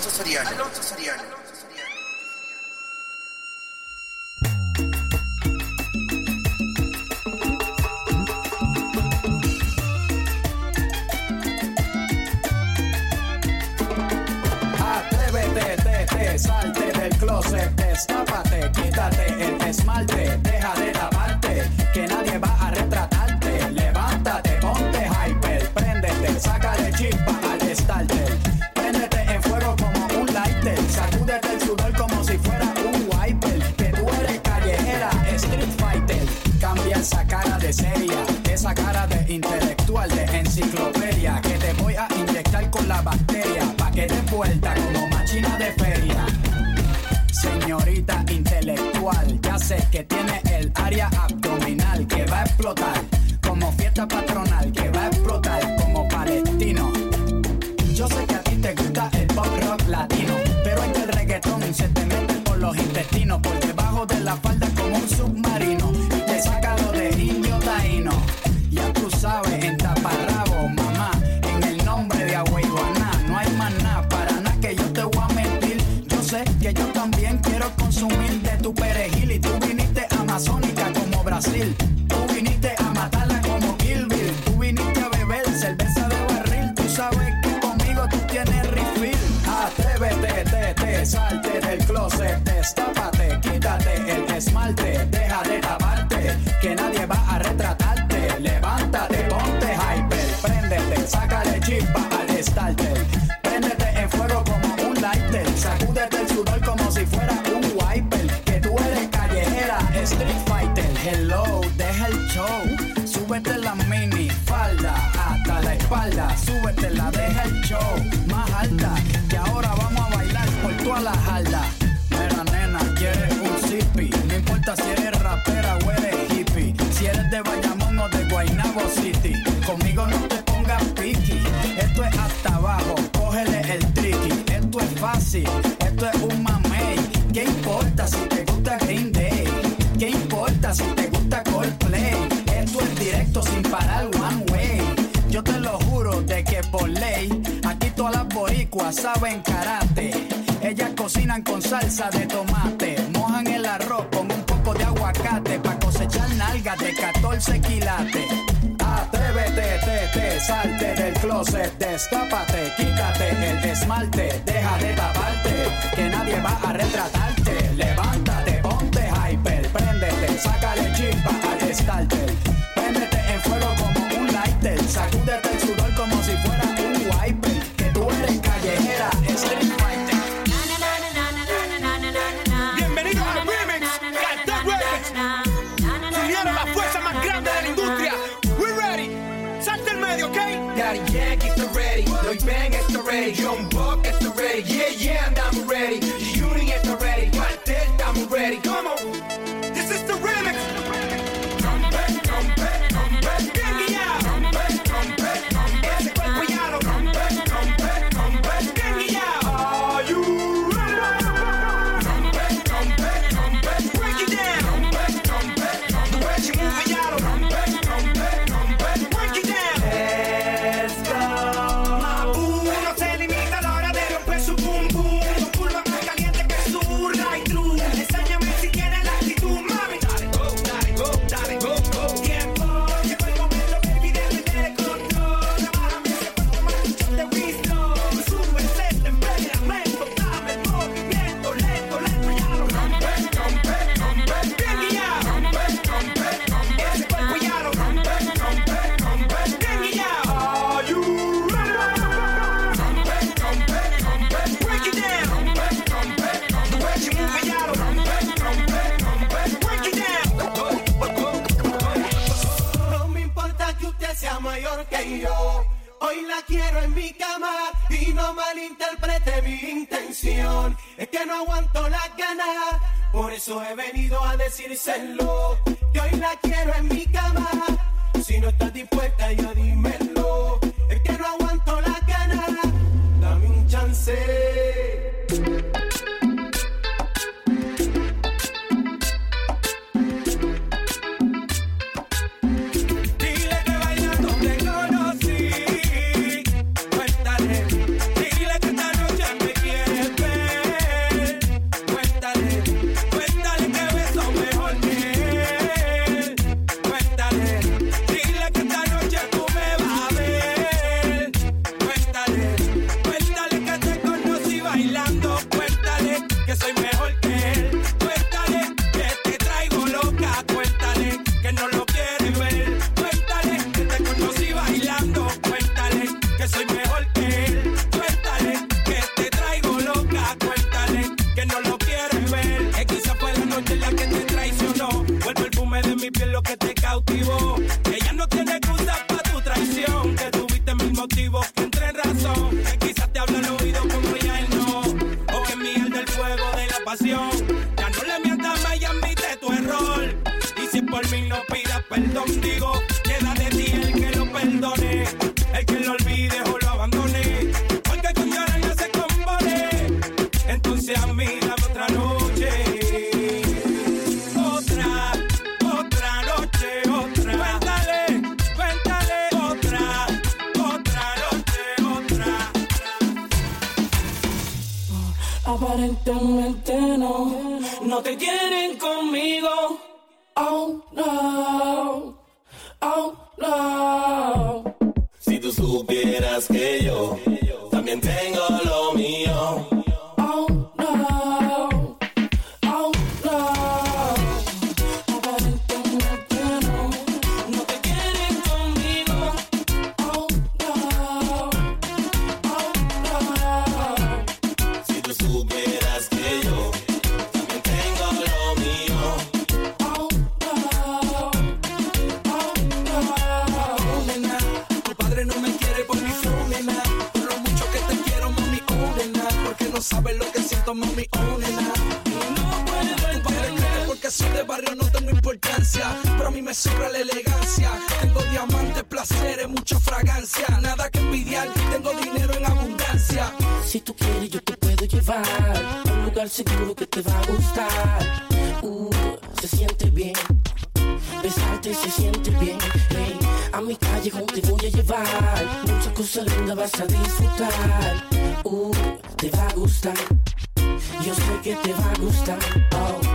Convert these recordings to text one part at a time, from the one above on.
Alonso Soriano. Alonso Soriano. como máquina de feria. Señorita intelectual, ya sé que tiene el área abdominal que va a explotar. Como fiesta patronal que va a explotar como palestino. Yo sé que a ti te gusta el pop rock latino, pero es que el reggaetón se te mete por los intestinos, por debajo de la falda como un submarino. madness. basaba en karate. Ellas cocinan con salsa de tomate, mojan el arroz con un poco de aguacate para cosechar nalgas de 14 quilates. Atrévete, te, te, salte del closet, destápate, quítate el esmalte, deja de taparte, que nadie va a retratarte. Levántate, ponte hyper, préndete, sácale chimpa al starter, préndete en fuego como un lighter, sacúdete ready, young buck, get the ready. Yeah, yeah, I'm Hoy la quiero en mi cama y no malinterprete mi intención. Es que no aguanto la ganas, por eso he venido a decírselo. Que hoy la quiero en mi cama, si no estás dispuesta ya dímelo. Es que no aguanto la ganas, dame un chance. Aparentemente no, no te quieren conmigo. Oh no, oh no. Si tú supieras que yo también tengo me sobra la elegancia. Tengo diamantes, placeres, mucha fragancia. Nada que envidiar, tengo dinero en abundancia. Si tú quieres, yo te puedo llevar a un lugar seguro que te va a gustar. Uh, se siente bien. Besarte se siente bien, hey, a mi callejón te voy a llevar, muchas cosas lindas vas a disfrutar, uh, te va a gustar, yo sé que te va a gustar. Oh.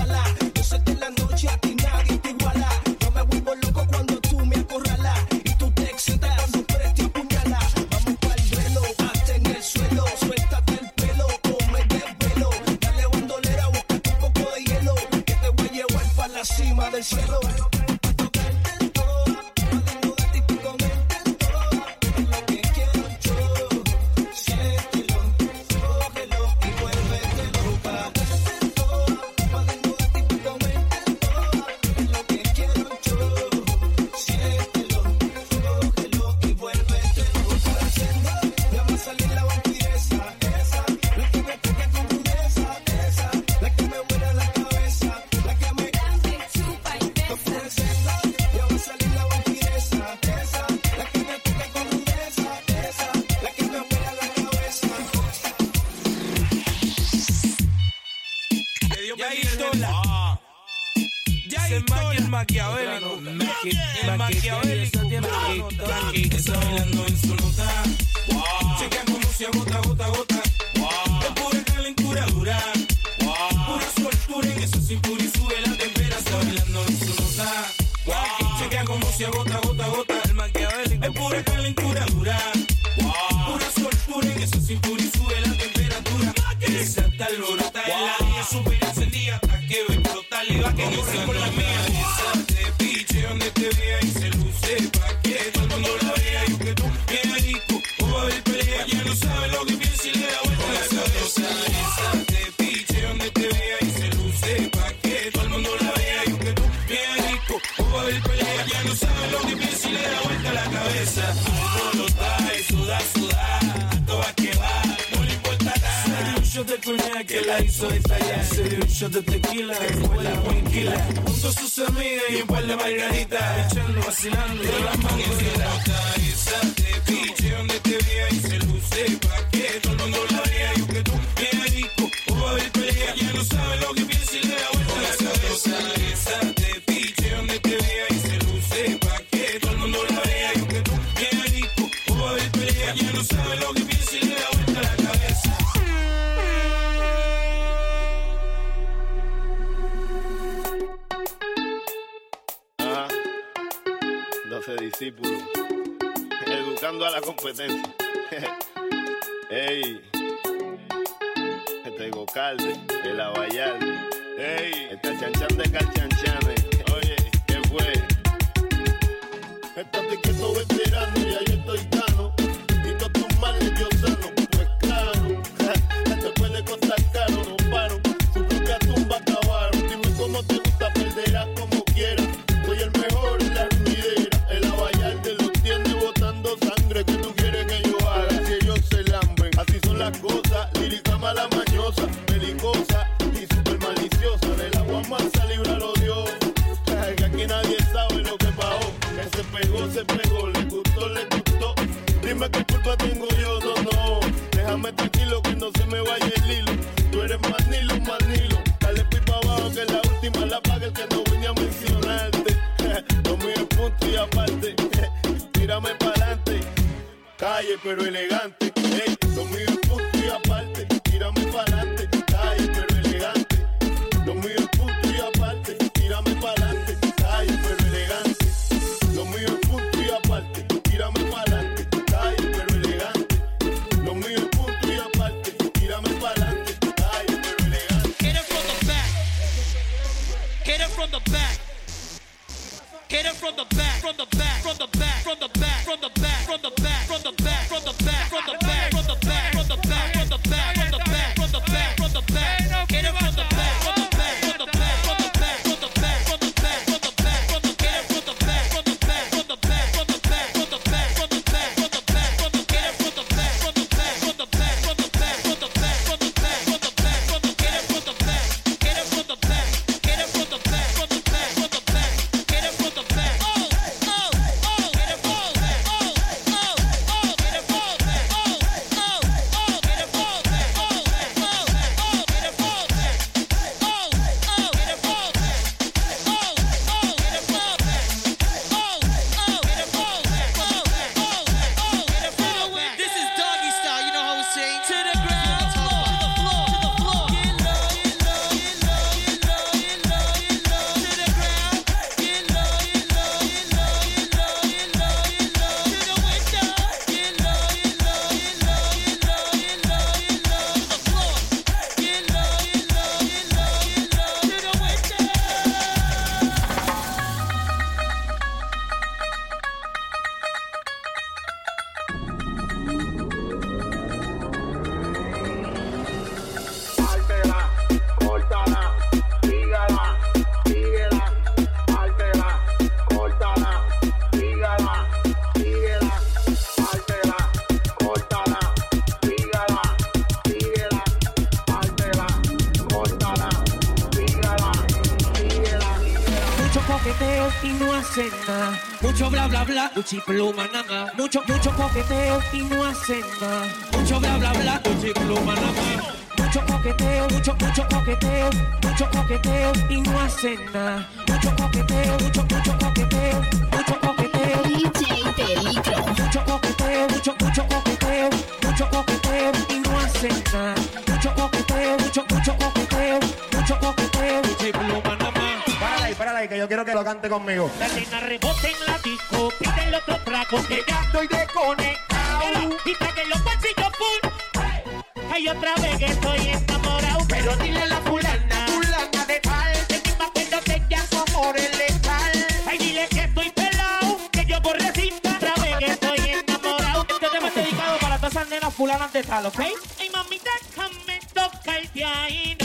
Salah. Maquiavélico. El maquiavélico. Está bailando en su nota. Se agota, gota, gota. Es pura calentura dura. Pura soltura en esa cintura y sube la temperatura. Está bailando en su nota. Se agota, gota, bien rico. O va a haber pelea, ya no sabe lo y le da vuelta la cabeza. Alborota y suda, suda, todo va que va, no le importa nada. Se dio un shot de coñac que la hizo estallar. Se dio un shot de tequila, fue la tranquila. Junto a sus amigas y un par de margaritas. Echando, vacilando, de las manos Esa te piche donde te vea y se luce pa' que todo el mundo la vea y que tú bien rico. O va a haber pelea, ya no sabe lo que piensa y le da 12 discípulos. Educando a la competencia. Ey. Este Gocalde, el Abayalde. Ey. Esta chanchan de calchanchanes. Oye, ¿qué fue? Estate quieto, veterano, ya yo estoy gano. Y todos tus males yo sano. Calle pero elegante. Ey, lo mío es punto y aparte. Tírame pa'lante. Calle pero elegante. Lo mío es punto y aparte. Tírame pa'lante. Calle pero elegante. Lo mío es punto y aparte. Tírame pa'lante. Calle pero elegante. Lo mío es punto y aparte. Tírame pa'lante. Calle pero elegante. Hit it from the back. Hit it from the back. Hit it from the back, from the back, from the back, from the back, from the back, from the back, pluma nada. Mucho, mucho coqueteo y no hacen nada. Mucho bla bla bla, pluma nada. Mucho coqueteo, mucho, mucho coqueteo, mucho coqueteo y no hacen nada. Mucho coqueteo, mucho, mucho coqueteo, mucho coqueteo. DJ Peligro. Mucho coqueteo, mucho, mucho coqueteo, ahí, que yo quiero que lo cante conmigo. La nena rebota en la disco, pide el otro trago, que ya estoy desconectado. Y trague los bolsillos full. Hay otra vez que estoy enamorado, pero dile a la fulana, fulana de tal, que me acuerdo que ya su amor es letal. Ay, dile que estoy pelado, que yo por recita, otra vez que estoy enamorado. Este tema es dedicado para todas esas nenas fulanas de tal, ¿ok? Ay, mami, déjame tocarte ahí nada más.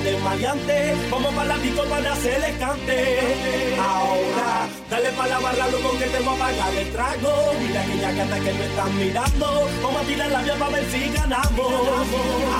son de maleante. Vamos para la disco para hacerles cante. Ahora, dale para la barra, loco, que te voy a pagar el trago. Mira aquella gata que me están mirando. Vamos a tirar la vía para ver si ganamos.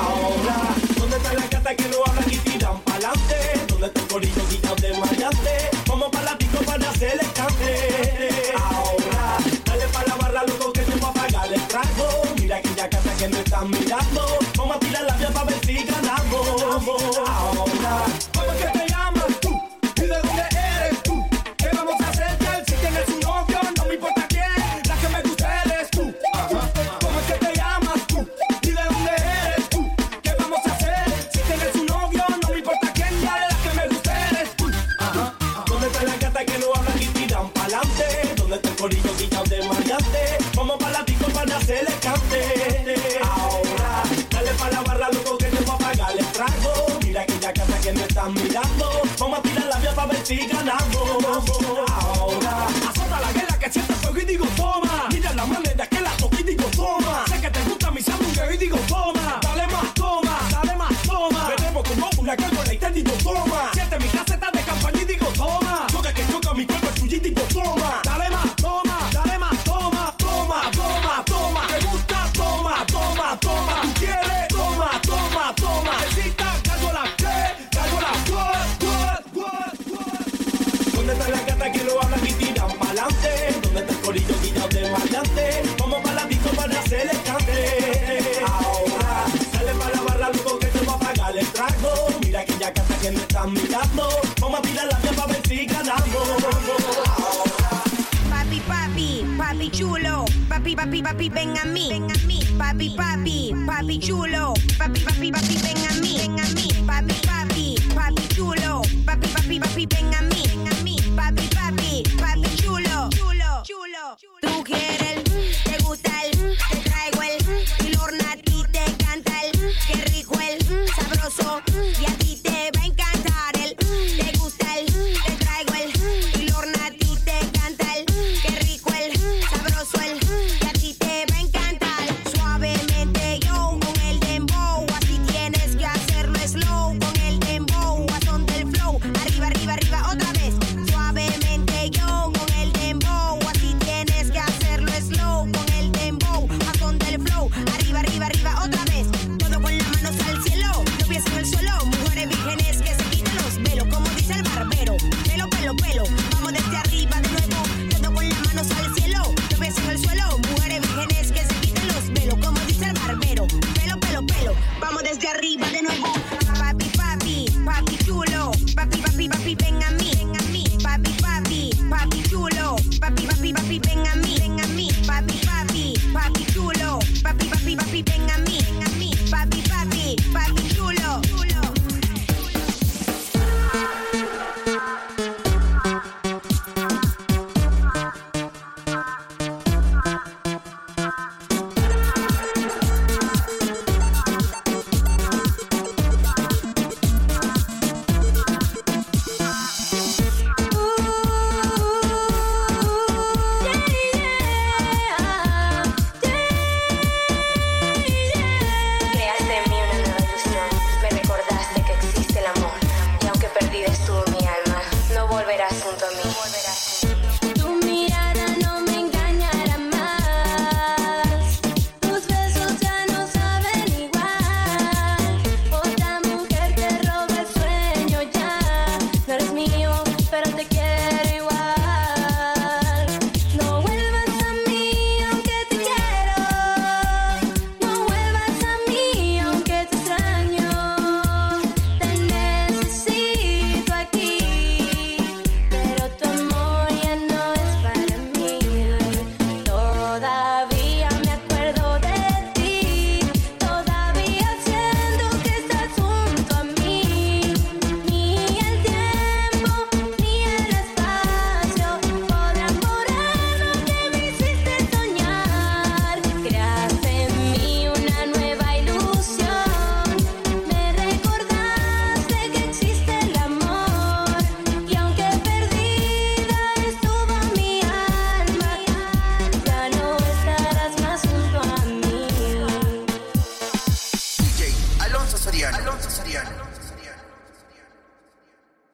Ahora, ¿dónde están las gatas que no hablan y tiran para adelante? ¿Dónde está el corillo de maleante? que me están mirando. Vamos a tirar la capa para ver si ganamos. Papi, papi, papi chulo, papi, papi, papi, ven a mí, ven a mí, papi, papi, papi chulo, papi, papi, papi, ven a mí, ven a mí, papi, papi, papi chulo, papi, papi, papi, ven a mí.